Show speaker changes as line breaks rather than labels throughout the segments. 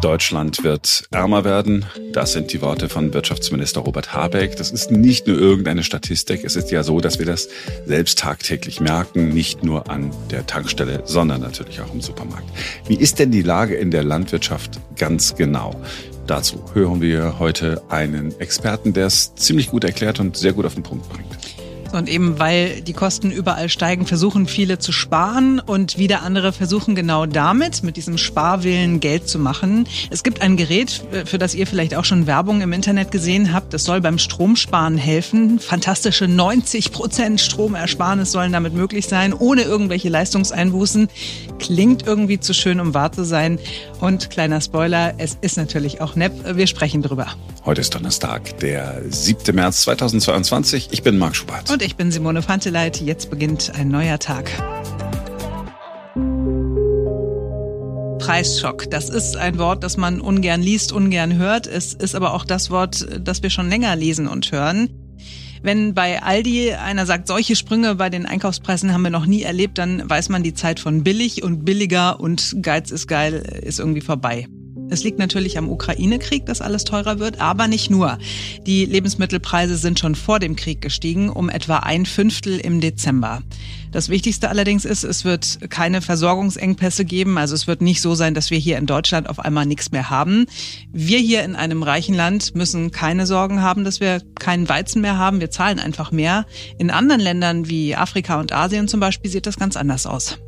Deutschland wird ärmer werden. Das sind die Worte von Wirtschaftsminister Robert Habeck. Das ist nicht nur irgendeine Statistik. Es ist ja so, dass wir das selbst tagtäglich merken, nicht nur an der Tankstelle, sondern natürlich auch im Supermarkt. Wie ist denn die Lage in der Landwirtschaft ganz genau? Dazu hören wir heute einen Experten, der es ziemlich gut erklärt und sehr gut auf den Punkt bringt.
Und eben weil die Kosten überall steigen, versuchen viele zu sparen und wieder andere versuchen genau damit, mit diesem Sparwillen Geld zu machen. Es gibt ein Gerät, für das ihr vielleicht auch schon Werbung im Internet gesehen habt. Das soll beim Stromsparen helfen. Fantastische 90 Prozent Stromersparnis sollen damit möglich sein, ohne irgendwelche Leistungseinbußen. Klingt irgendwie zu schön, um wahr zu sein. Und kleiner Spoiler, es ist natürlich auch nepp. Wir sprechen drüber.
Heute ist Donnerstag, der 7. März 2022. Ich bin Marc Schubert.
Und ich bin Simone Panteleit. Jetzt beginnt ein neuer Tag. Preisschock. Das ist ein Wort, das man ungern liest, ungern hört. Es ist aber auch das Wort, das wir schon länger lesen und hören. Wenn bei Aldi einer sagt, solche Sprünge bei den Einkaufspreisen haben wir noch nie erlebt, dann weiß man, die Zeit von billig und billiger und Geiz ist geil ist irgendwie vorbei. Es liegt natürlich am Ukraine-Krieg, dass alles teurer wird, aber nicht nur. Die Lebensmittelpreise sind schon vor dem Krieg gestiegen, um etwa ein Fünftel im Dezember. Das Wichtigste allerdings ist, es wird keine Versorgungsengpässe geben. Also es wird nicht so sein, dass wir hier in Deutschland auf einmal nichts mehr haben. Wir hier in einem reichen Land müssen keine Sorgen haben, dass wir keinen Weizen mehr haben. Wir zahlen einfach mehr. In anderen Ländern wie Afrika und Asien zum Beispiel sieht das ganz anders aus.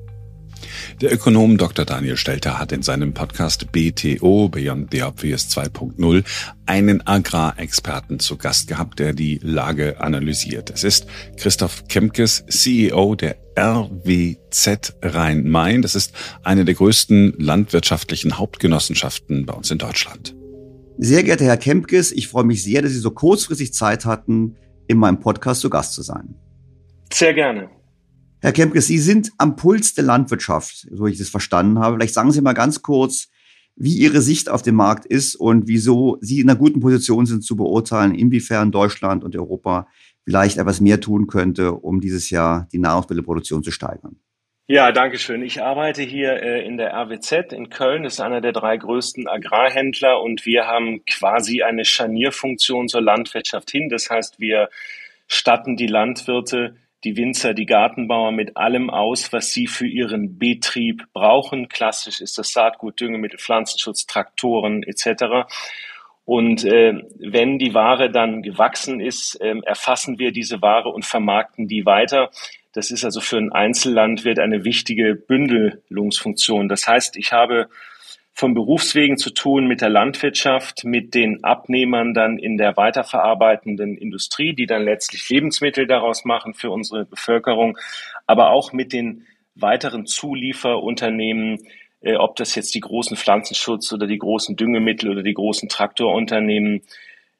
Der Ökonom Dr. Daniel Stelter hat in seinem Podcast BTO Beyond the Obvious 2.0 einen Agrarexperten zu Gast gehabt, der die Lage analysiert. Es ist Christoph Kemkes, CEO der RWZ Rhein-Main. Das ist eine der größten landwirtschaftlichen Hauptgenossenschaften bei uns in Deutschland.
Sehr geehrter Herr Kempkes, ich freue mich sehr, dass Sie so kurzfristig Zeit hatten, in meinem Podcast zu Gast zu sein.
Sehr gerne.
Herr Kempke, Sie sind am Puls der Landwirtschaft, so ich das verstanden habe. Vielleicht sagen Sie mal ganz kurz, wie Ihre Sicht auf den Markt ist und wieso Sie in einer guten Position sind zu beurteilen, inwiefern Deutschland und Europa vielleicht etwas mehr tun könnte, um dieses Jahr die Nahrungsmittelproduktion zu steigern.
Ja, danke schön. Ich arbeite hier äh, in der RWZ in Köln, das ist einer der drei größten Agrarhändler und wir haben quasi eine Scharnierfunktion zur Landwirtschaft hin. Das heißt, wir statten die Landwirte die Winzer, die Gartenbauer mit allem aus, was sie für ihren Betrieb brauchen. Klassisch ist das Saatgut, Düngemittel, Pflanzenschutz, Traktoren etc. Und äh, wenn die Ware dann gewachsen ist, äh, erfassen wir diese Ware und vermarkten die weiter. Das ist also für ein Einzellandwirt eine wichtige Bündelungsfunktion. Das heißt, ich habe von Berufswegen zu tun mit der Landwirtschaft, mit den Abnehmern dann in der weiterverarbeitenden Industrie, die dann letztlich Lebensmittel daraus machen für unsere Bevölkerung, aber auch mit den weiteren Zulieferunternehmen, äh, ob das jetzt die großen Pflanzenschutz oder die großen Düngemittel oder die großen Traktorunternehmen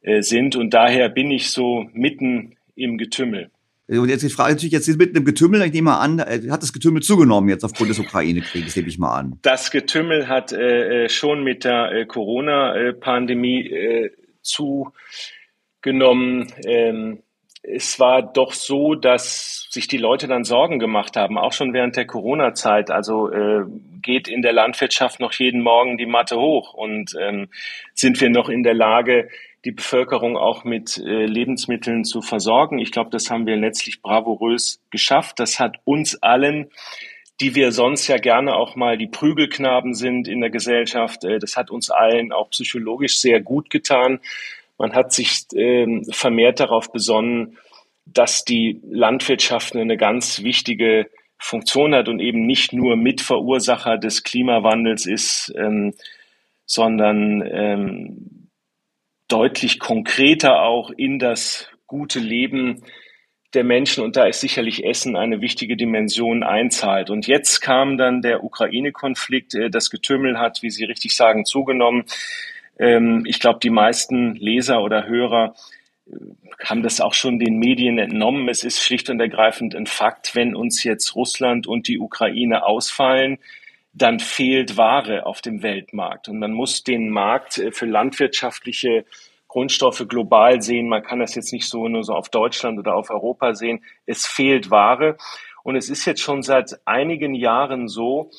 äh, sind. Und daher bin ich so mitten im Getümmel.
Und jetzt die Frage natürlich, jetzt mit einem Getümmel, ich nehme mal an, äh, hat das Getümmel zugenommen jetzt aufgrund des Ukraine-Krieges, nehme ich mal an.
Das Getümmel hat äh, äh schon mit der äh, Corona-Pandemie äh, zugenommen. Ähm, es war doch so, dass sich die Leute dann Sorgen gemacht haben, auch schon während der Corona-Zeit. Also äh, geht in der Landwirtschaft noch jeden Morgen die Matte hoch und ähm, sind wir noch in der Lage, die Bevölkerung auch mit äh, Lebensmitteln zu versorgen. Ich glaube, das haben wir letztlich bravourös geschafft. Das hat uns allen, die wir sonst ja gerne auch mal die Prügelknaben sind in der Gesellschaft, äh, das hat uns allen auch psychologisch sehr gut getan. Man hat sich äh, vermehrt darauf besonnen, dass die Landwirtschaft eine ganz wichtige Funktion hat und eben nicht nur Mitverursacher des Klimawandels ist, ähm, sondern ähm, deutlich konkreter auch in das gute Leben der Menschen und da ist sicherlich Essen eine wichtige Dimension einzahlt. Und jetzt kam dann der Ukraine-Konflikt, äh, das Getümmel hat, wie Sie richtig sagen, zugenommen. Ähm, ich glaube, die meisten Leser oder Hörer äh, haben das auch schon den Medien entnommen. Es ist schlicht und ergreifend ein Fakt, wenn uns jetzt Russland und die Ukraine ausfallen, dann fehlt Ware auf dem Weltmarkt. Und man muss den Markt äh, für landwirtschaftliche Grundstoffe global sehen. Man kann das jetzt nicht so nur so auf Deutschland oder auf Europa sehen. Es fehlt Ware. Und es ist jetzt schon seit einigen Jahren so,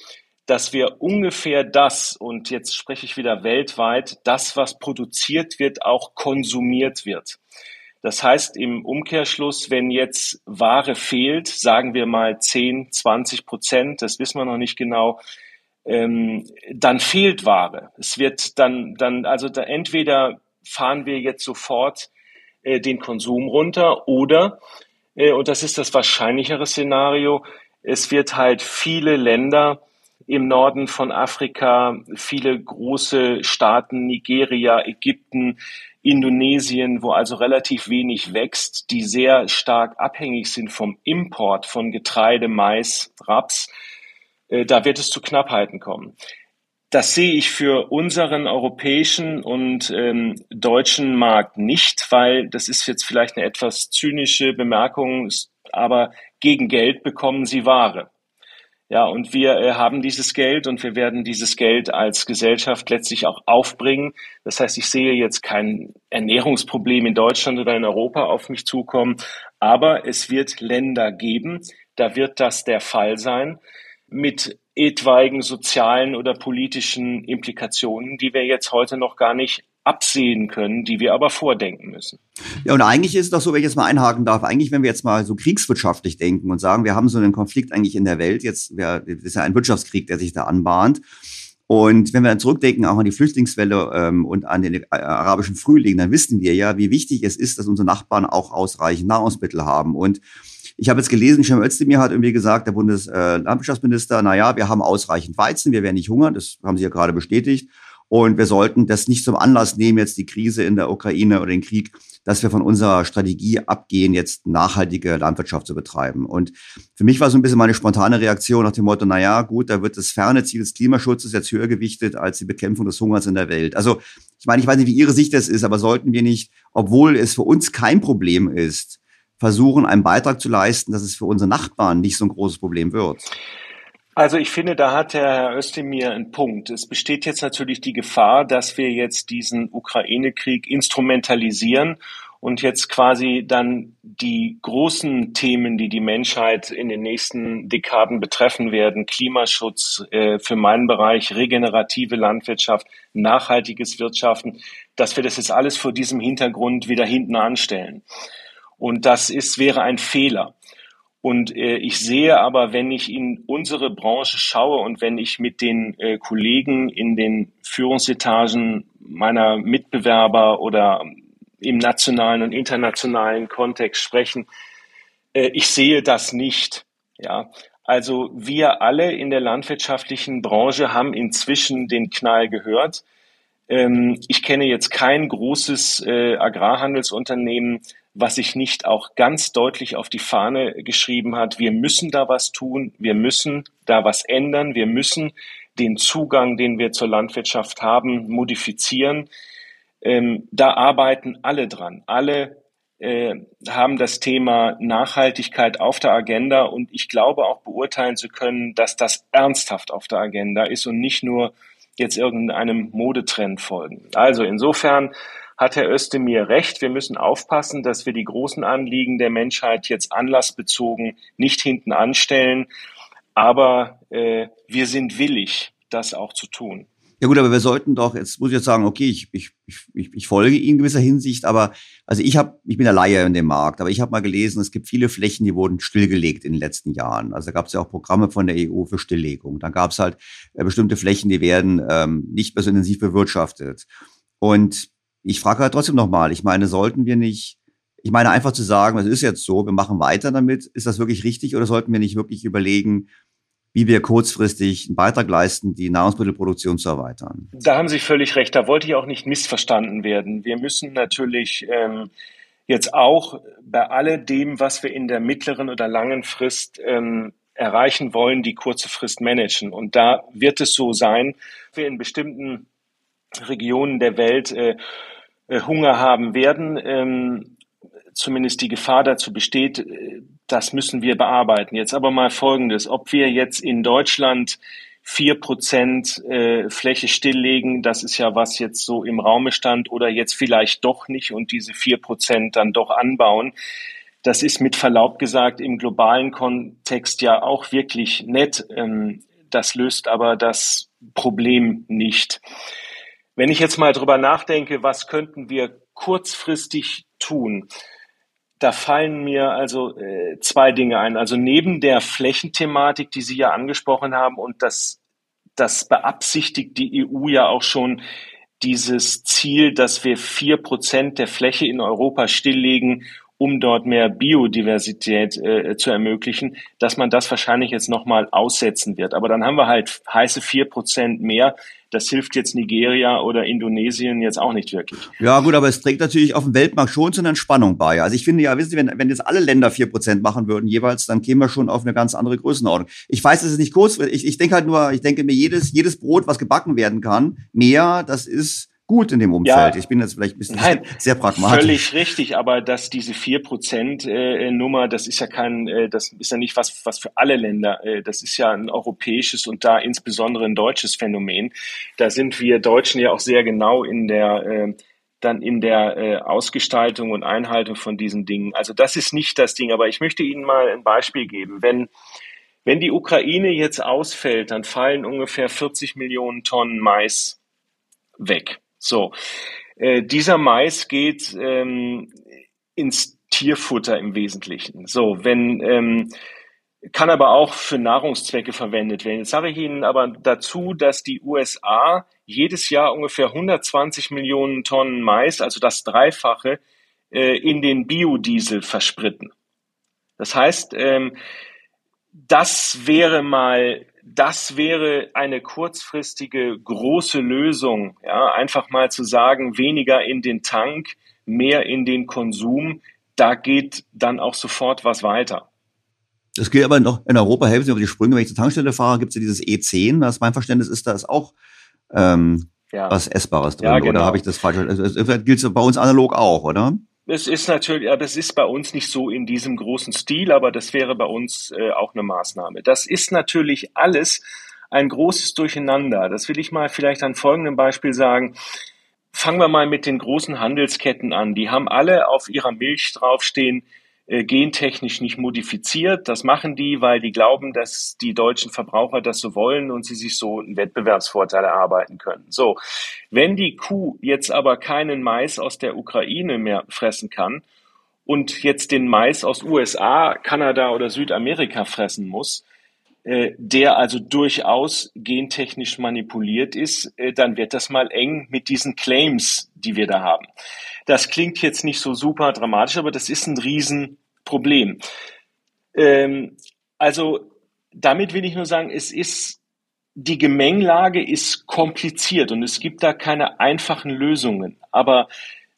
dass wir ungefähr das, und jetzt spreche ich wieder weltweit, das, was produziert wird, auch konsumiert wird. Das heißt im Umkehrschluss, wenn jetzt Ware fehlt, sagen wir mal 10, 20 Prozent, das wissen wir noch nicht genau, ähm, dann fehlt Ware. Es wird dann, dann also da entweder fahren wir jetzt sofort äh, den Konsum runter oder, äh, und das ist das wahrscheinlichere Szenario, es wird halt viele Länder im Norden von Afrika, viele große Staaten, Nigeria, Ägypten, Indonesien, wo also relativ wenig wächst, die sehr stark abhängig sind vom Import von Getreide, Mais, Raps, äh, da wird es zu Knappheiten kommen. Das sehe ich für unseren europäischen und ähm, deutschen Markt nicht, weil das ist jetzt vielleicht eine etwas zynische Bemerkung, aber gegen Geld bekommen sie Ware. Ja, und wir äh, haben dieses Geld und wir werden dieses Geld als Gesellschaft letztlich auch aufbringen. Das heißt, ich sehe jetzt kein Ernährungsproblem in Deutschland oder in Europa auf mich zukommen, aber es wird Länder geben, da wird das der Fall sein mit etwaigen sozialen oder politischen Implikationen, die wir jetzt heute noch gar nicht absehen können, die wir aber vordenken müssen.
Ja, und eigentlich ist es doch so, wenn ich jetzt mal einhaken darf, eigentlich, wenn wir jetzt mal so kriegswirtschaftlich denken und sagen, wir haben so einen Konflikt eigentlich in der Welt, jetzt das ist ja ein Wirtschaftskrieg, der sich da anbahnt. Und wenn wir dann zurückdenken, auch an die Flüchtlingswelle ähm, und an den äh, arabischen Frühling, dann wissen wir ja, wie wichtig es ist, dass unsere Nachbarn auch ausreichend Nahrungsmittel haben. Und ich habe jetzt gelesen, Cem Özdemir hat irgendwie gesagt, der Bundeslandwirtschaftsminister, äh, na ja, wir haben ausreichend Weizen, wir werden nicht hungern, das haben Sie ja gerade bestätigt. Und wir sollten das nicht zum Anlass nehmen, jetzt die Krise in der Ukraine oder den Krieg, dass wir von unserer Strategie abgehen, jetzt nachhaltige Landwirtschaft zu betreiben. Und für mich war so ein bisschen meine spontane Reaktion nach dem Motto, na ja, gut, da wird das ferne Ziel des Klimaschutzes jetzt höher gewichtet als die Bekämpfung des Hungers in der Welt. Also, ich meine, ich weiß nicht, wie Ihre Sicht das ist, aber sollten wir nicht, obwohl es für uns kein Problem ist, versuchen, einen Beitrag zu leisten, dass es für unsere Nachbarn nicht so ein großes Problem wird?
Also ich finde, da hat der Herr Özdemir einen Punkt. Es besteht jetzt natürlich die Gefahr, dass wir jetzt diesen Ukraine-Krieg instrumentalisieren und jetzt quasi dann die großen Themen, die die Menschheit in den nächsten Dekaden betreffen werden, Klimaschutz, äh, für meinen Bereich regenerative Landwirtschaft, nachhaltiges Wirtschaften, dass wir das jetzt alles vor diesem Hintergrund wieder hinten anstellen. Und das ist, wäre ein Fehler. Und äh, ich sehe aber, wenn ich in unsere Branche schaue und wenn ich mit den äh, Kollegen in den Führungsetagen meiner Mitbewerber oder im nationalen und internationalen Kontext sprechen, äh, ich sehe das nicht. Ja, also wir alle in der landwirtschaftlichen Branche haben inzwischen den Knall gehört. Ähm, ich kenne jetzt kein großes äh, Agrarhandelsunternehmen, was sich nicht auch ganz deutlich auf die Fahne geschrieben hat, wir müssen da was tun, wir müssen da was ändern, wir müssen den Zugang, den wir zur Landwirtschaft haben, modifizieren. Ähm, da arbeiten alle dran. Alle äh, haben das Thema Nachhaltigkeit auf der Agenda und ich glaube auch beurteilen zu können, dass das ernsthaft auf der Agenda ist und nicht nur jetzt irgendeinem Modetrend folgen. Also insofern hat Herr Özdemir recht. Wir müssen aufpassen, dass wir die großen Anliegen der Menschheit jetzt anlassbezogen nicht hinten anstellen. Aber äh, wir sind willig, das auch zu tun.
Ja gut, aber wir sollten doch, jetzt muss ich jetzt sagen, okay, ich, ich, ich, ich folge Ihnen in gewisser Hinsicht, aber also ich habe, ich bin der Laie in dem Markt, aber ich habe mal gelesen, es gibt viele Flächen, die wurden stillgelegt in den letzten Jahren. Also da gab es ja auch Programme von der EU für Stilllegung. Dann gab es halt äh, bestimmte Flächen, die werden ähm, nicht mehr so intensiv bewirtschaftet. Und ich frage halt trotzdem nochmal, ich meine, sollten wir nicht, ich meine einfach zu sagen, es ist jetzt so, wir machen weiter damit, ist das wirklich richtig oder sollten wir nicht wirklich überlegen, wie wir kurzfristig einen Beitrag leisten, die Nahrungsmittelproduktion zu erweitern?
Da haben Sie völlig recht, da wollte ich auch nicht missverstanden werden. Wir müssen natürlich ähm, jetzt auch bei alledem, was wir in der mittleren oder langen Frist ähm, erreichen wollen, die kurze Frist managen. Und da wird es so sein, wir in bestimmten Regionen der Welt äh, äh, Hunger haben werden, ähm, zumindest die Gefahr dazu besteht, äh, das müssen wir bearbeiten. Jetzt aber mal Folgendes, ob wir jetzt in Deutschland vier Prozent äh, Fläche stilllegen, das ist ja was jetzt so im Raume stand, oder jetzt vielleicht doch nicht und diese vier Prozent dann doch anbauen. Das ist mit Verlaub gesagt im globalen Kontext ja auch wirklich nett. Ähm, das löst aber das Problem nicht. Wenn ich jetzt mal drüber nachdenke, was könnten wir kurzfristig tun? Da fallen mir also äh, zwei Dinge ein. Also neben der Flächenthematik, die Sie ja angesprochen haben und das, das beabsichtigt die EU ja auch schon dieses Ziel, dass wir vier Prozent der Fläche in Europa stilllegen, um dort mehr Biodiversität äh, zu ermöglichen, dass man das wahrscheinlich jetzt nochmal aussetzen wird. Aber dann haben wir halt heiße vier Prozent mehr. Das hilft jetzt Nigeria oder Indonesien jetzt auch nicht wirklich.
Ja gut, aber es trägt natürlich auf dem Weltmarkt schon zu einer Entspannung bei. Also ich finde ja, wissen Sie, wenn, wenn jetzt alle Länder vier Prozent machen würden jeweils, dann kämen wir schon auf eine ganz andere Größenordnung. Ich weiß, es ist nicht kurz. Ich, ich denke halt nur, ich denke mir, jedes, jedes Brot, was gebacken werden kann, mehr, das ist gut in dem Umfeld. Ja, ich bin jetzt vielleicht ein bisschen nein, sehr pragmatisch.
Völlig richtig, aber dass diese vier Prozent äh, Nummer, das ist ja kein, äh, das ist ja nicht was, was für alle Länder. Äh, das ist ja ein europäisches und da insbesondere ein deutsches Phänomen. Da sind wir Deutschen ja auch sehr genau in der äh, dann in der Ausgestaltung und Einhaltung von diesen Dingen. Also das ist nicht das Ding, aber ich möchte Ihnen mal ein Beispiel geben. Wenn wenn die Ukraine jetzt ausfällt, dann fallen ungefähr 40 Millionen Tonnen Mais weg. So, äh, dieser Mais geht ähm, ins Tierfutter im Wesentlichen. So, wenn ähm, kann aber auch für Nahrungszwecke verwendet werden. Jetzt sage ich Ihnen aber dazu, dass die USA jedes Jahr ungefähr 120 Millionen Tonnen Mais, also das Dreifache, äh, in den Biodiesel verspritten. Das heißt, ähm, das wäre mal das wäre eine kurzfristige große Lösung, ja, einfach mal zu sagen, weniger in den Tank, mehr in den Konsum, da geht dann auch sofort was weiter.
Das gilt aber noch in Europa, helfen Sie über die Sprünge, wenn ich zur Tankstelle fahre, gibt es ja dieses E10, das mein Verständnis ist, da ist auch ähm, ja. was Essbares drin, ja, genau. oder habe ich das falsch? Also, das gilt es bei uns analog auch, oder?
Es ist natürlich, ja, das ist bei uns nicht so in diesem großen Stil, aber das wäre bei uns äh, auch eine Maßnahme. Das ist natürlich alles ein großes Durcheinander. Das will ich mal vielleicht an folgendem Beispiel sagen. Fangen wir mal mit den großen Handelsketten an. Die haben alle auf ihrer Milch draufstehen, gentechnisch nicht modifiziert. Das machen die, weil die glauben, dass die deutschen Verbraucher das so wollen und sie sich so einen Wettbewerbsvorteil erarbeiten können. So, wenn die Kuh jetzt aber keinen Mais aus der Ukraine mehr fressen kann und jetzt den Mais aus USA, Kanada oder Südamerika fressen muss, äh, der also durchaus gentechnisch manipuliert ist, äh, dann wird das mal eng mit diesen Claims, die wir da haben. Das klingt jetzt nicht so super dramatisch, aber das ist ein Riesenproblem. Ähm, also damit will ich nur sagen, es ist die Gemengelage ist kompliziert und es gibt da keine einfachen Lösungen. Aber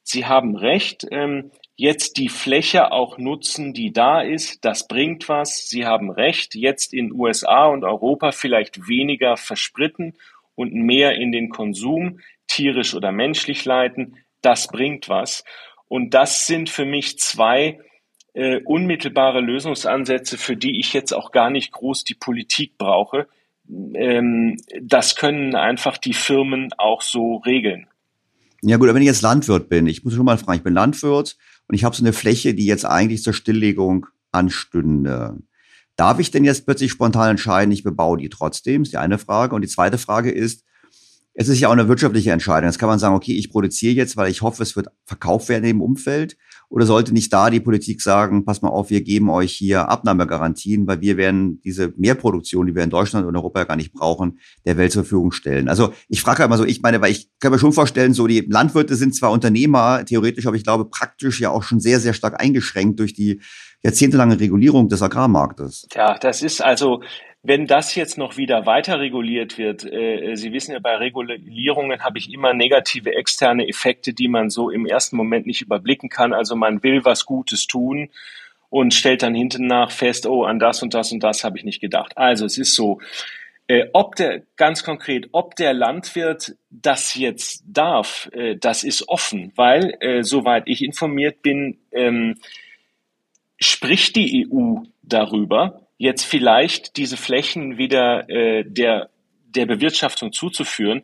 Sie haben recht. Ähm, jetzt die Fläche auch nutzen, die da ist, das bringt was. Sie haben recht. Jetzt in USA und Europa vielleicht weniger verspritten und mehr in den Konsum, tierisch oder menschlich leiten das bringt was. Und das sind für mich zwei äh, unmittelbare Lösungsansätze, für die ich jetzt auch gar nicht groß die Politik brauche. Ähm, das können einfach die Firmen auch so regeln.
Ja gut, aber wenn ich jetzt Landwirt bin, ich muss schon mal fragen, ich bin Landwirt und ich habe so eine Fläche, die jetzt eigentlich zur Stilllegung anstünde. Darf ich denn jetzt plötzlich spontan entscheiden, ich bebaue die trotzdem? Ist die eine Frage. Und die zweite Frage ist, es ist ja auch eine wirtschaftliche Entscheidung. Jetzt kann man sagen, okay, ich produziere jetzt, weil ich hoffe, es wird verkauft werden im Umfeld. Oder sollte nicht da die Politik sagen, pass mal auf, wir geben euch hier Abnahmegarantien, weil wir werden diese Mehrproduktion, die wir in Deutschland und Europa gar nicht brauchen, der Welt zur Verfügung stellen. Also ich frage halt mal so, ich meine, weil ich kann mir schon vorstellen, so die Landwirte sind zwar Unternehmer, theoretisch, aber ich glaube praktisch ja auch schon sehr, sehr stark eingeschränkt durch die jahrzehntelange Regulierung des Agrarmarktes.
Ja, das ist also wenn das jetzt noch wieder weiter reguliert wird, äh, Sie wissen ja, bei Regulierungen habe ich immer negative externe Effekte, die man so im ersten Moment nicht überblicken kann. Also man will was Gutes tun und stellt dann hinten nach fest, oh, an das und das und das habe ich nicht gedacht. Also es ist so, äh, ob der, ganz konkret, ob der Landwirt das jetzt darf, äh, das ist offen, weil, äh, soweit ich informiert bin, ähm, spricht die EU darüber, jetzt vielleicht diese Flächen wieder äh, der, der Bewirtschaftung zuzuführen.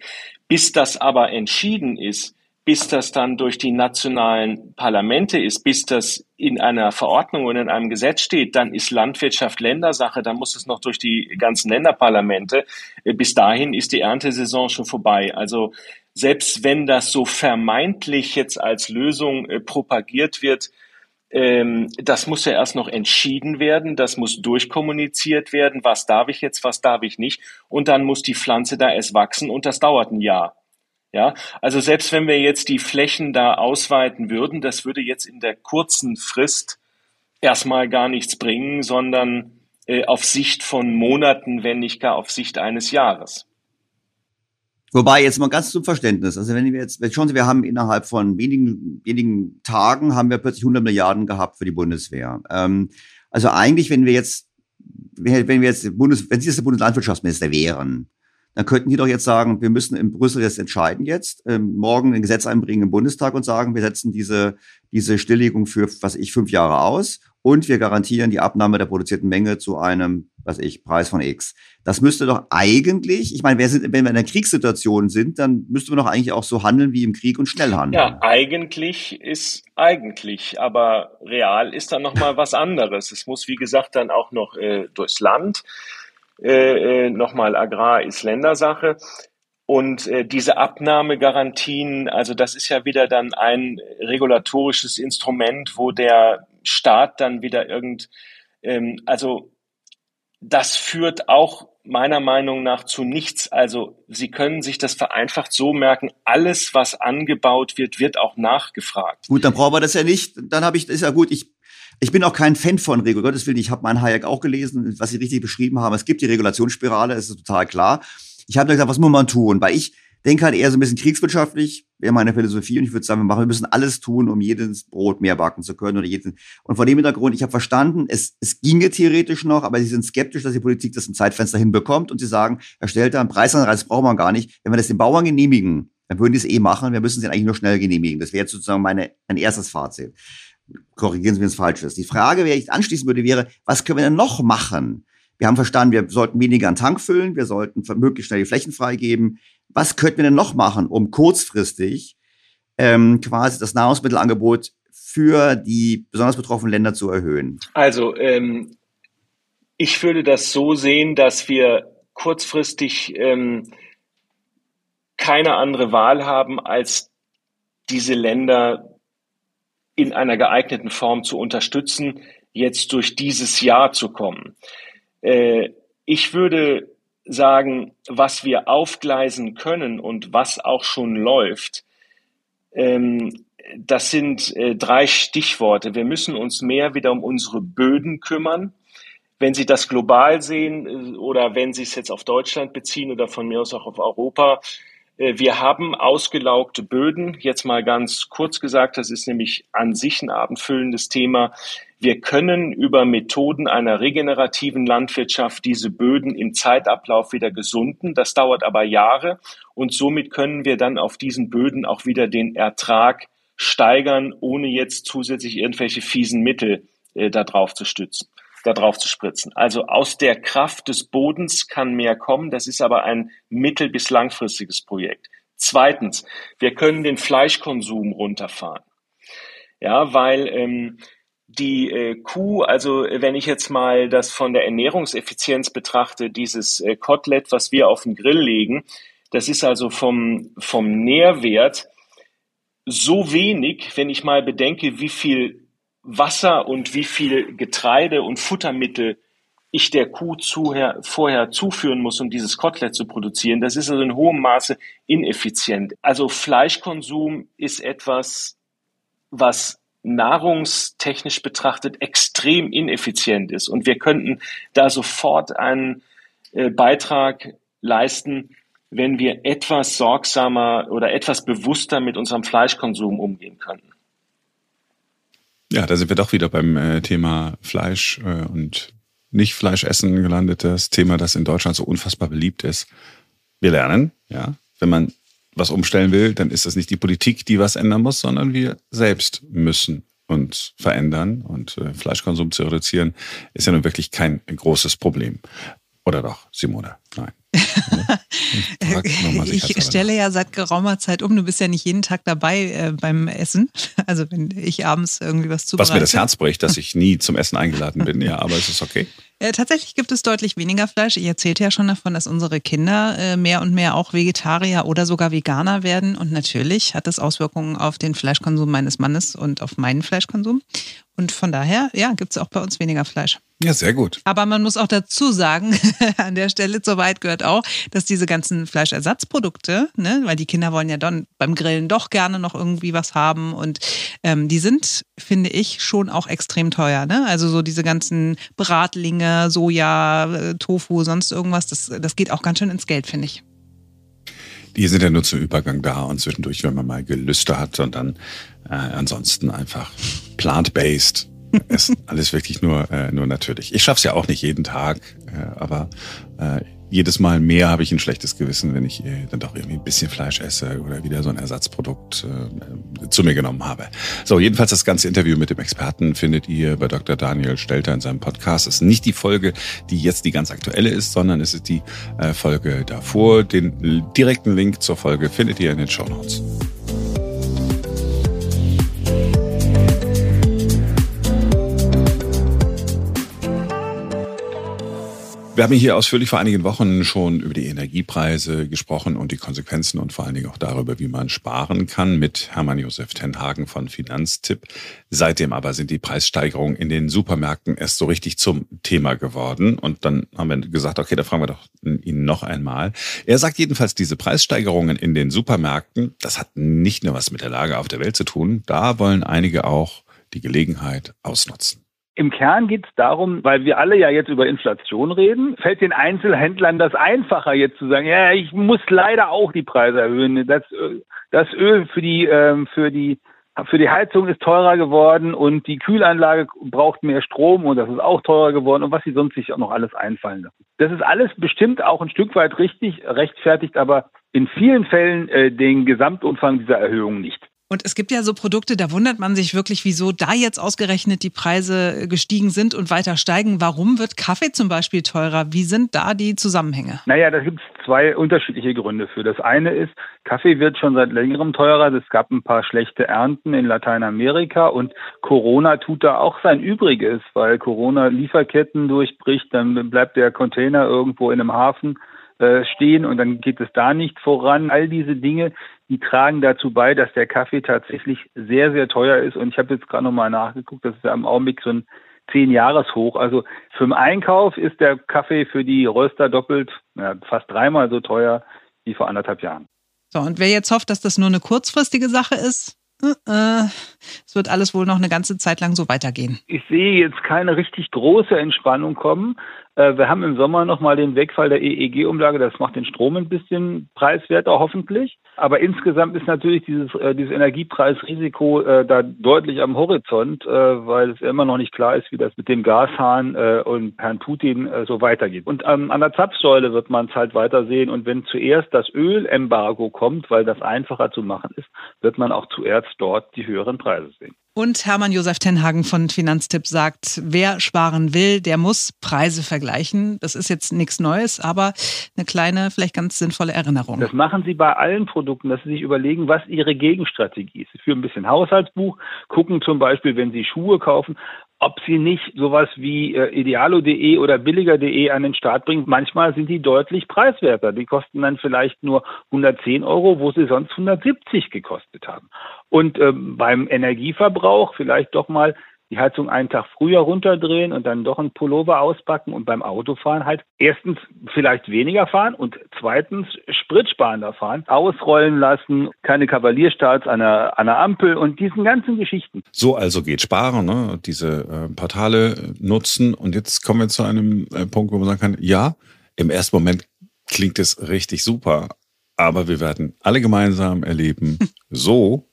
Bis das aber entschieden ist, bis das dann durch die nationalen Parlamente ist, bis das in einer Verordnung und in einem Gesetz steht, dann ist Landwirtschaft Ländersache, dann muss es noch durch die ganzen Länderparlamente. Äh, bis dahin ist die Erntesaison schon vorbei. Also selbst wenn das so vermeintlich jetzt als Lösung äh, propagiert wird, ähm, das muss ja erst noch entschieden werden, das muss durchkommuniziert werden, was darf ich jetzt, was darf ich nicht. Und dann muss die Pflanze da erst wachsen und das dauert ein Jahr. Ja, also selbst wenn wir jetzt die Flächen da ausweiten würden, das würde jetzt in der kurzen Frist erstmal gar nichts bringen, sondern äh, auf Sicht von Monaten, wenn nicht gar auf Sicht eines Jahres.
Wobei jetzt mal ganz zum Verständnis, also wenn wir jetzt, schauen Sie, wir haben innerhalb von wenigen, wenigen Tagen haben wir plötzlich 100 Milliarden gehabt für die Bundeswehr. Ähm, also eigentlich, wenn wir jetzt, wenn wir jetzt Bundes, wenn Sie jetzt der Bundeslandwirtschaftsminister wären, dann könnten die doch jetzt sagen, wir müssen in Brüssel jetzt entscheiden jetzt, ähm, morgen ein Gesetz einbringen im Bundestag und sagen, wir setzen diese, diese Stilllegung für, was ich, fünf Jahre aus und wir garantieren die Abnahme der produzierten Menge zu einem, was ich, Preis von X. Das müsste doch eigentlich, ich meine, wenn wir in einer Kriegssituation sind, dann müsste man doch eigentlich auch so handeln wie im Krieg und schnell handeln.
Ja, eigentlich ist eigentlich, aber real ist dann nochmal was anderes. Es muss, wie gesagt, dann auch noch äh, durchs Land äh, äh, nochmal Agrar ist Ländersache. Und äh, diese Abnahmegarantien, also das ist ja wieder dann ein regulatorisches Instrument, wo der Staat dann wieder irgend, ähm, also das führt auch meiner Meinung nach zu nichts. Also Sie können sich das vereinfacht so merken, alles, was angebaut wird, wird auch nachgefragt.
Gut, dann brauchen wir das ja nicht. Dann habe ich, ist ja gut, ich ich bin auch kein Fan von Regel. Gottes Willen, ich habe meinen Hayek auch gelesen, was Sie richtig beschrieben haben. Es gibt die Regulationsspirale, ist total klar. Ich habe gesagt, was muss man tun? Weil ich denke halt eher so ein bisschen kriegswirtschaftlich, wäre meine Philosophie. Und ich würde sagen, wir, machen, wir müssen alles tun, um jedes Brot mehr backen zu können oder jeden. Und vor dem Hintergrund, ich habe verstanden, es, es ginge theoretisch noch, aber sie sind skeptisch, dass die Politik das im Zeitfenster hinbekommt. Und sie sagen, Herr Stelter, einen Preisanreiz braucht man gar nicht. Wenn wir das den Bauern genehmigen, dann würden die es eh machen. Wir müssen sie eigentlich nur schnell genehmigen. Das wäre jetzt sozusagen meine, mein erstes Fazit korrigieren Sie, wenn es falsch ist. Die Frage, wer ich anschließen würde, wäre, was können wir denn noch machen? Wir haben verstanden, wir sollten weniger einen Tank füllen, wir sollten möglichst schnell die Flächen freigeben. Was könnten wir denn noch machen, um kurzfristig ähm, quasi das Nahrungsmittelangebot für die besonders betroffenen Länder zu erhöhen?
Also ähm, ich würde das so sehen, dass wir kurzfristig ähm, keine andere Wahl haben, als diese Länder in einer geeigneten Form zu unterstützen, jetzt durch dieses Jahr zu kommen. Äh, ich würde sagen, was wir aufgleisen können und was auch schon läuft, ähm, das sind äh, drei Stichworte. Wir müssen uns mehr wieder um unsere Böden kümmern. Wenn Sie das global sehen äh, oder wenn Sie es jetzt auf Deutschland beziehen oder von mir aus auch auf Europa, äh, wir haben ausgelaugte Böden. Jetzt mal ganz kurz gesagt, das ist nämlich an sich ein abendfüllendes Thema. Wir können über Methoden einer regenerativen Landwirtschaft diese Böden im Zeitablauf wieder gesunden. Das dauert aber Jahre und somit können wir dann auf diesen Böden auch wieder den Ertrag steigern, ohne jetzt zusätzlich irgendwelche fiesen Mittel äh, da drauf zu stützen da drauf zu spritzen. Also aus der Kraft des Bodens kann mehr kommen. Das ist aber ein mittel- bis langfristiges Projekt. Zweitens, wir können den Fleischkonsum runterfahren. Ja, weil ähm, die äh, Kuh, also wenn ich jetzt mal das von der Ernährungseffizienz betrachte, dieses äh, Kotelett, was wir auf den Grill legen, das ist also vom, vom Nährwert so wenig, wenn ich mal bedenke, wie viel Wasser und wie viel Getreide und Futtermittel ich der Kuh zuher, vorher zuführen muss, um dieses Kotelett zu produzieren. Das ist also in hohem Maße ineffizient. Also Fleischkonsum ist etwas, was nahrungstechnisch betrachtet extrem ineffizient ist. Und wir könnten da sofort einen äh, Beitrag leisten, wenn wir etwas sorgsamer oder etwas bewusster mit unserem Fleischkonsum umgehen könnten.
Ja, da sind wir doch wieder beim äh, Thema Fleisch äh, und nicht Fleisch essen gelandet. Das Thema, das in Deutschland so unfassbar beliebt ist. Wir lernen, ja, wenn man was umstellen will, dann ist das nicht die Politik, die was ändern muss, sondern wir selbst müssen uns verändern und äh, Fleischkonsum zu reduzieren, ist ja nun wirklich kein großes Problem. Oder doch, Simone? Nein. Nochmal
Ich stelle ja seit geraumer Zeit um. Du bist ja nicht jeden Tag dabei äh, beim Essen. Also wenn ich abends irgendwie was zubereite.
Was mir das Herz bricht, dass ich nie zum Essen eingeladen bin. Ja, aber es ist okay.
Äh, tatsächlich gibt es deutlich weniger Fleisch. Ich erzählte ja schon davon, dass unsere Kinder äh, mehr und mehr auch Vegetarier oder sogar Veganer werden. Und natürlich hat das Auswirkungen auf den Fleischkonsum meines Mannes und auf meinen Fleischkonsum. Und von daher, ja, gibt es auch bei uns weniger Fleisch.
Ja, sehr gut.
Aber man muss auch dazu sagen, an der Stelle Wahrheit gehört auch, dass diese ganzen Fleischersatzprodukte, ne, weil die Kinder wollen ja dann beim Grillen doch gerne noch irgendwie was haben und ähm, die sind, finde ich, schon auch extrem teuer. Ne? Also so diese ganzen Bratlinge, Soja, äh, Tofu, sonst irgendwas, das, das geht auch ganz schön ins Geld, finde ich.
Die sind ja nur zum Übergang da und zwischendurch, wenn man mal Gelüste hat und dann äh, ansonsten einfach plant-based ist alles wirklich nur, äh, nur natürlich. Ich schaff's ja auch nicht jeden Tag, äh, aber äh, jedes Mal mehr habe ich ein schlechtes Gewissen, wenn ich äh, dann doch irgendwie ein bisschen Fleisch esse oder wieder so ein Ersatzprodukt äh, zu mir genommen habe. So, jedenfalls das ganze Interview mit dem Experten findet ihr bei Dr. Daniel Stelter in seinem Podcast. Es ist nicht die Folge, die jetzt die ganz aktuelle ist, sondern es ist die äh, Folge davor. Den direkten Link zur Folge findet ihr in den Show Notes. Wir haben hier ausführlich vor einigen Wochen schon über die Energiepreise gesprochen und die Konsequenzen und vor allen Dingen auch darüber, wie man sparen kann mit Hermann Josef Tenhagen von Finanztipp. Seitdem aber sind die Preissteigerungen in den Supermärkten erst so richtig zum Thema geworden. Und dann haben wir gesagt, okay, da fragen wir doch ihn noch einmal. Er sagt jedenfalls, diese Preissteigerungen in den Supermärkten, das hat nicht nur was mit der Lage auf der Welt zu tun. Da wollen einige auch die Gelegenheit ausnutzen.
Im Kern geht es darum, weil wir alle ja jetzt über Inflation reden, fällt den Einzelhändlern das einfacher jetzt zu sagen, ja, ich muss leider auch die Preise erhöhen. Das, das Öl für die, ähm, für die für die Heizung ist teurer geworden und die Kühlanlage braucht mehr Strom und das ist auch teurer geworden und was sie sonst sich auch noch alles einfallen lassen. Das ist alles bestimmt auch ein Stück weit richtig, rechtfertigt aber in vielen Fällen äh, den Gesamtumfang dieser Erhöhung nicht.
Und es gibt ja so Produkte, da wundert man sich wirklich, wieso da jetzt ausgerechnet die Preise gestiegen sind und weiter steigen. Warum wird Kaffee zum Beispiel teurer? Wie sind da die Zusammenhänge?
Naja, da gibt es zwei unterschiedliche Gründe für. Das eine ist, Kaffee wird schon seit längerem teurer. Es gab ein paar schlechte Ernten in Lateinamerika und Corona tut da auch sein Übriges, weil Corona Lieferketten durchbricht, dann bleibt der Container irgendwo in einem Hafen äh, stehen und dann geht es da nicht voran. All diese Dinge, die tragen dazu bei, dass der Kaffee tatsächlich sehr, sehr teuer ist. Und ich habe jetzt gerade nochmal nachgeguckt, das ist ja im Augenblick so ein zehn Jahreshoch. Also für den Einkauf ist der Kaffee für die Röster doppelt, ja, fast dreimal so teuer wie vor anderthalb Jahren.
So, und wer jetzt hofft, dass das nur eine kurzfristige Sache ist, äh, es wird alles wohl noch eine ganze Zeit lang so weitergehen.
Ich sehe jetzt keine richtig große Entspannung kommen. Äh, wir haben im Sommer nochmal den Wegfall der EEG-Umlage. Das macht den Strom ein bisschen preiswerter, hoffentlich. Aber insgesamt ist natürlich dieses, äh, dieses Energiepreisrisiko äh, da deutlich am Horizont, äh, weil es immer noch nicht klar ist, wie das mit dem Gashahn äh, und Herrn Putin äh, so weitergeht. Und ähm, an der Zapfsäule wird man es halt weiter sehen. Und wenn zuerst das Ölembargo kommt, weil das einfacher zu machen ist, wird man auch zuerst dort die höheren Preise sehen.
Und Hermann Josef Tenhagen von Finanztipp sagt, wer sparen will, der muss Preise vergleichen. Das ist jetzt nichts Neues, aber eine kleine, vielleicht ganz sinnvolle Erinnerung.
Das machen Sie bei allen Produkten, dass Sie sich überlegen, was Ihre Gegenstrategie ist. Sie führen ein bisschen Haushaltsbuch, gucken zum Beispiel, wenn Sie Schuhe kaufen, ob sie nicht sowas wie äh, idealo.de oder billiger.de an den Start bringen. Manchmal sind die deutlich preiswerter. Die kosten dann vielleicht nur 110 Euro, wo sie sonst 170 gekostet haben. Und ähm, beim Energieverbrauch vielleicht doch mal die Heizung einen Tag früher runterdrehen und dann doch einen Pullover auspacken und beim Autofahren halt erstens vielleicht weniger fahren und zweitens spritsparender fahren, ausrollen lassen, keine Kavalierstarts an der, an der Ampel und diesen ganzen Geschichten.
So also geht sparen, ne? diese äh, Portale nutzen und jetzt kommen wir zu einem äh, Punkt, wo man sagen kann, ja, im ersten Moment klingt es richtig super, aber wir werden alle gemeinsam erleben, so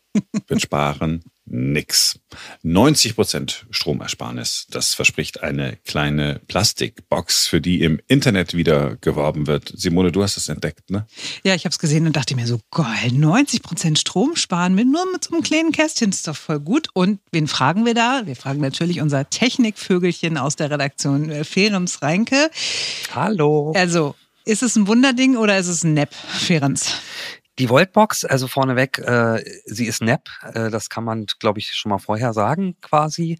wird Sparen nix. 90 Prozent Stromersparnis. Das verspricht eine kleine Plastikbox, für die im Internet wieder geworben wird. Simone, du hast es entdeckt, ne?
Ja, ich habe es gesehen und dachte mir so, geil, 90 Prozent Strom sparen mit nur mit so einem kleinen Kästchen ist doch voll gut. Und wen fragen wir da? Wir fragen natürlich unser Technikvögelchen aus der Redaktion äh, Ferems Reinke.
Hallo.
Also Ist es ein Wunderding oder ist es ein Nepp, Ferenz?
Die Voltbox, also vorneweg, äh, sie ist Nepp. Äh, das kann man, glaube ich, schon mal vorher sagen, quasi.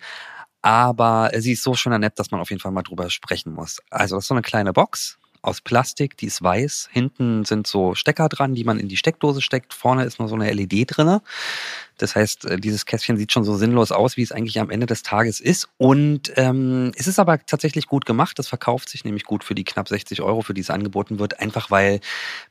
Aber sie ist so schöner Nepp, dass man auf jeden Fall mal drüber sprechen muss. Also, das ist so eine kleine Box aus Plastik, die ist weiß. Hinten sind so Stecker dran, die man in die Steckdose steckt. Vorne ist nur so eine LED drinne. Das heißt, äh, dieses Kästchen sieht schon so sinnlos aus, wie es eigentlich am Ende des Tages ist. Und ähm, es ist aber tatsächlich gut gemacht. Das verkauft sich nämlich gut für die knapp 60 Euro, für die es angeboten wird, einfach weil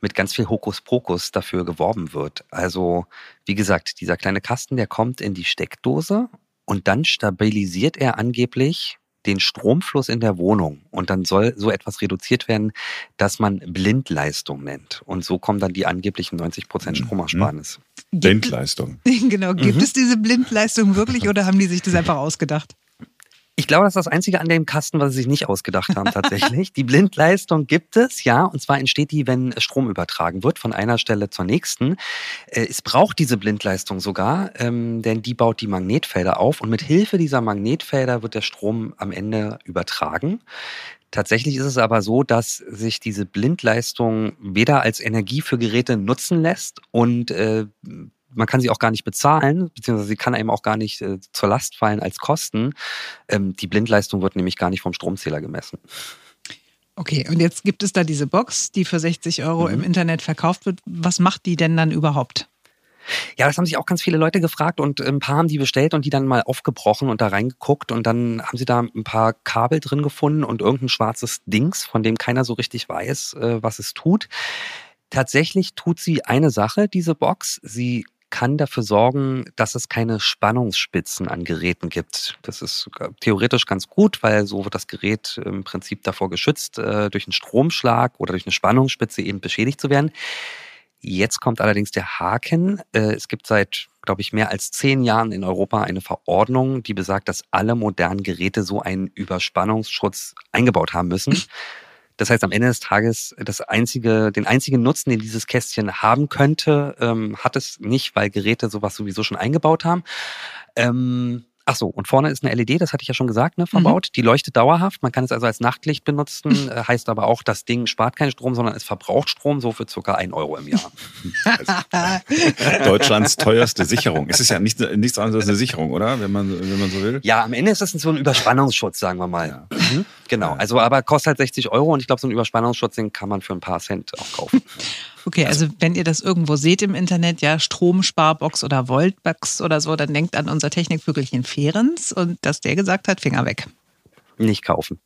mit ganz viel Hokuspokus dafür geworben wird. Also, wie gesagt, dieser kleine Kasten, der kommt in die Steckdose und dann stabilisiert er angeblich den Stromfluss in der Wohnung. Und dann soll so etwas reduziert werden, dass man Blindleistung nennt. Und so kommen dann die angeblichen 90 Prozent mhm. Stromersparnis.
Blindleistung.
Genau. Gibt mhm. es diese Blindleistung wirklich oder haben die sich das einfach ausgedacht?
Ich glaube, das ist das Einzige an dem Kasten, was sie sich nicht ausgedacht haben tatsächlich. die Blindleistung gibt es, ja, und zwar entsteht die, wenn Strom übertragen wird von einer Stelle zur nächsten. Äh, es braucht diese Blindleistung sogar, ähm, denn die baut die Magnetfelder auf und mit Hilfe dieser Magnetfelder wird der Strom am Ende übertragen. Tatsächlich ist es aber so, dass sich diese Blindleistung weder als Energie für Geräte nutzen lässt und äh, man kann sie auch gar nicht bezahlen, beziehungsweise sie kann einem auch gar nicht äh, zur Last fallen als Kosten. Ähm, die Blindleistung wird nämlich gar nicht vom Stromzähler gemessen.
Okay, und jetzt gibt es da diese Box, die für 60 Euro mhm. im Internet verkauft wird. Was macht die denn dann überhaupt?
Ja, das haben sich auch ganz viele Leute gefragt und ein paar haben die bestellt und die dann mal aufgebrochen und da reingeguckt und dann haben sie da ein paar Kabel drin gefunden und irgendein schwarzes Dings, von dem keiner so richtig weiß, äh, was es tut. Tatsächlich tut sie eine Sache, diese Box. Sie kann dafür sorgen, dass es keine Spannungsspitzen an Geräten gibt. Das ist theoretisch ganz gut, weil so wird das Gerät im Prinzip davor geschützt, äh, durch einen Stromschlag oder durch eine Spannungsspitze eben beschädigt zu werden. Jetzt kommt allerdings der Haken. Äh, es gibt seit, glaube ich, mehr als zehn Jahren in Europa eine Verordnung, die besagt, dass alle modernen Geräte so einen Überspannungsschutz eingebaut haben müssen. Das heißt, am Ende des Tages, das einzige, den einzigen Nutzen, den dieses Kästchen haben könnte, ähm, hat es nicht, weil Geräte sowas sowieso schon eingebaut haben. Ähm, Ach so, und vorne ist eine LED, das hatte ich ja schon gesagt, ne, verbaut. Mhm. Die leuchtet dauerhaft. Man kann es also als Nachtlicht benutzen. Äh, heißt aber auch, das Ding spart keinen Strom, sondern es verbraucht Strom, so für circa ein Euro im Jahr.
Deutschlands teuerste Sicherung. Es ist ja nicht, nichts anderes als eine Sicherung, oder? Wenn man, wenn man so will.
Ja, am Ende ist es so ein Überspannungsschutz, sagen wir mal. Ja. Mhm. Genau. Also, aber kostet halt 60 Euro und ich glaube, so ein Überspannungsschutz, den kann man für ein paar Cent auch kaufen.
Okay, also wenn ihr das irgendwo seht im Internet, ja, Stromsparbox oder Voltbox oder so, dann denkt an unser Technikvögelchen Fehrens und dass der gesagt hat, Finger weg.
Nicht kaufen.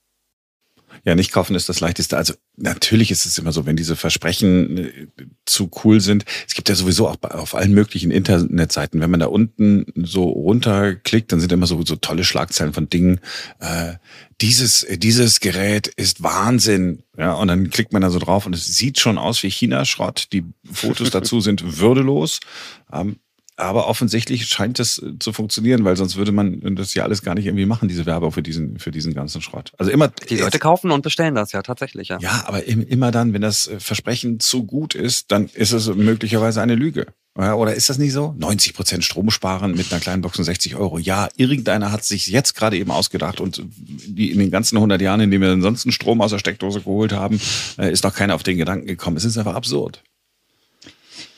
Ja, nicht kaufen ist das leichteste. Also natürlich ist es immer so, wenn diese Versprechen äh, zu cool sind. Es gibt ja sowieso auch auf allen möglichen Internetseiten, wenn man da unten so runterklickt, dann sind immer so, so tolle Schlagzeilen von Dingen. Äh, dieses, dieses Gerät ist Wahnsinn. Ja, und dann klickt man da so drauf und es sieht schon aus wie China-Schrott. Die Fotos dazu sind würdelos. Ähm, aber offensichtlich scheint das äh, zu funktionieren, weil sonst würde man das ja alles gar nicht irgendwie machen, diese Werbung für diesen, für diesen ganzen Schrott. Also immer.
Die Leute kaufen und bestellen das, ja, tatsächlich, ja.
Ja, aber immer dann, wenn das äh, Versprechen zu gut ist, dann ist es möglicherweise eine Lüge. Oder ist das nicht so? 90 Prozent Strom sparen mit einer kleinen Box und 60 Euro. Ja, irgendeiner hat sich jetzt gerade eben ausgedacht und die in den ganzen 100 Jahren, in denen wir ansonsten Strom aus der Steckdose geholt haben, äh, ist noch keiner auf den Gedanken gekommen. Es ist einfach absurd.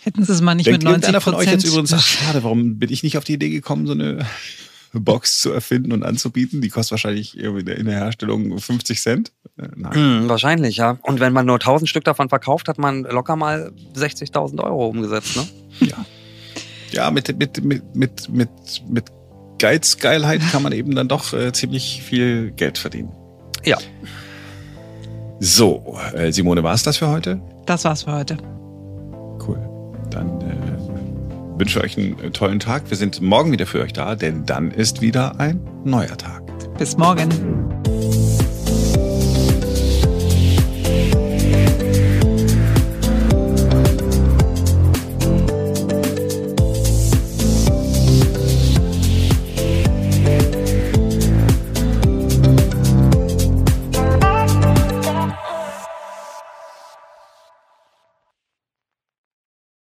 Hätten Sie es mal nicht Denkt mit 90 einer
von euch jetzt übrigens, ach, schade, warum bin ich nicht auf die Idee gekommen, so eine Box zu erfinden und anzubieten? Die kostet wahrscheinlich irgendwie in der Herstellung 50 Cent.
Äh, hm, wahrscheinlich, ja. Und wenn man nur 1000 Stück davon verkauft, hat man locker mal 60.000 Euro umgesetzt, ne?
Ja. Ja, mit, mit, mit, mit, mit, mit Geizgeilheit kann man eben dann doch äh, ziemlich viel Geld verdienen.
Ja.
So, äh, Simone, war es das für heute?
Das war's für heute.
Dann äh, wünsche ich euch einen äh, tollen Tag. Wir sind morgen wieder für euch da, denn dann ist wieder ein neuer Tag.
Bis morgen.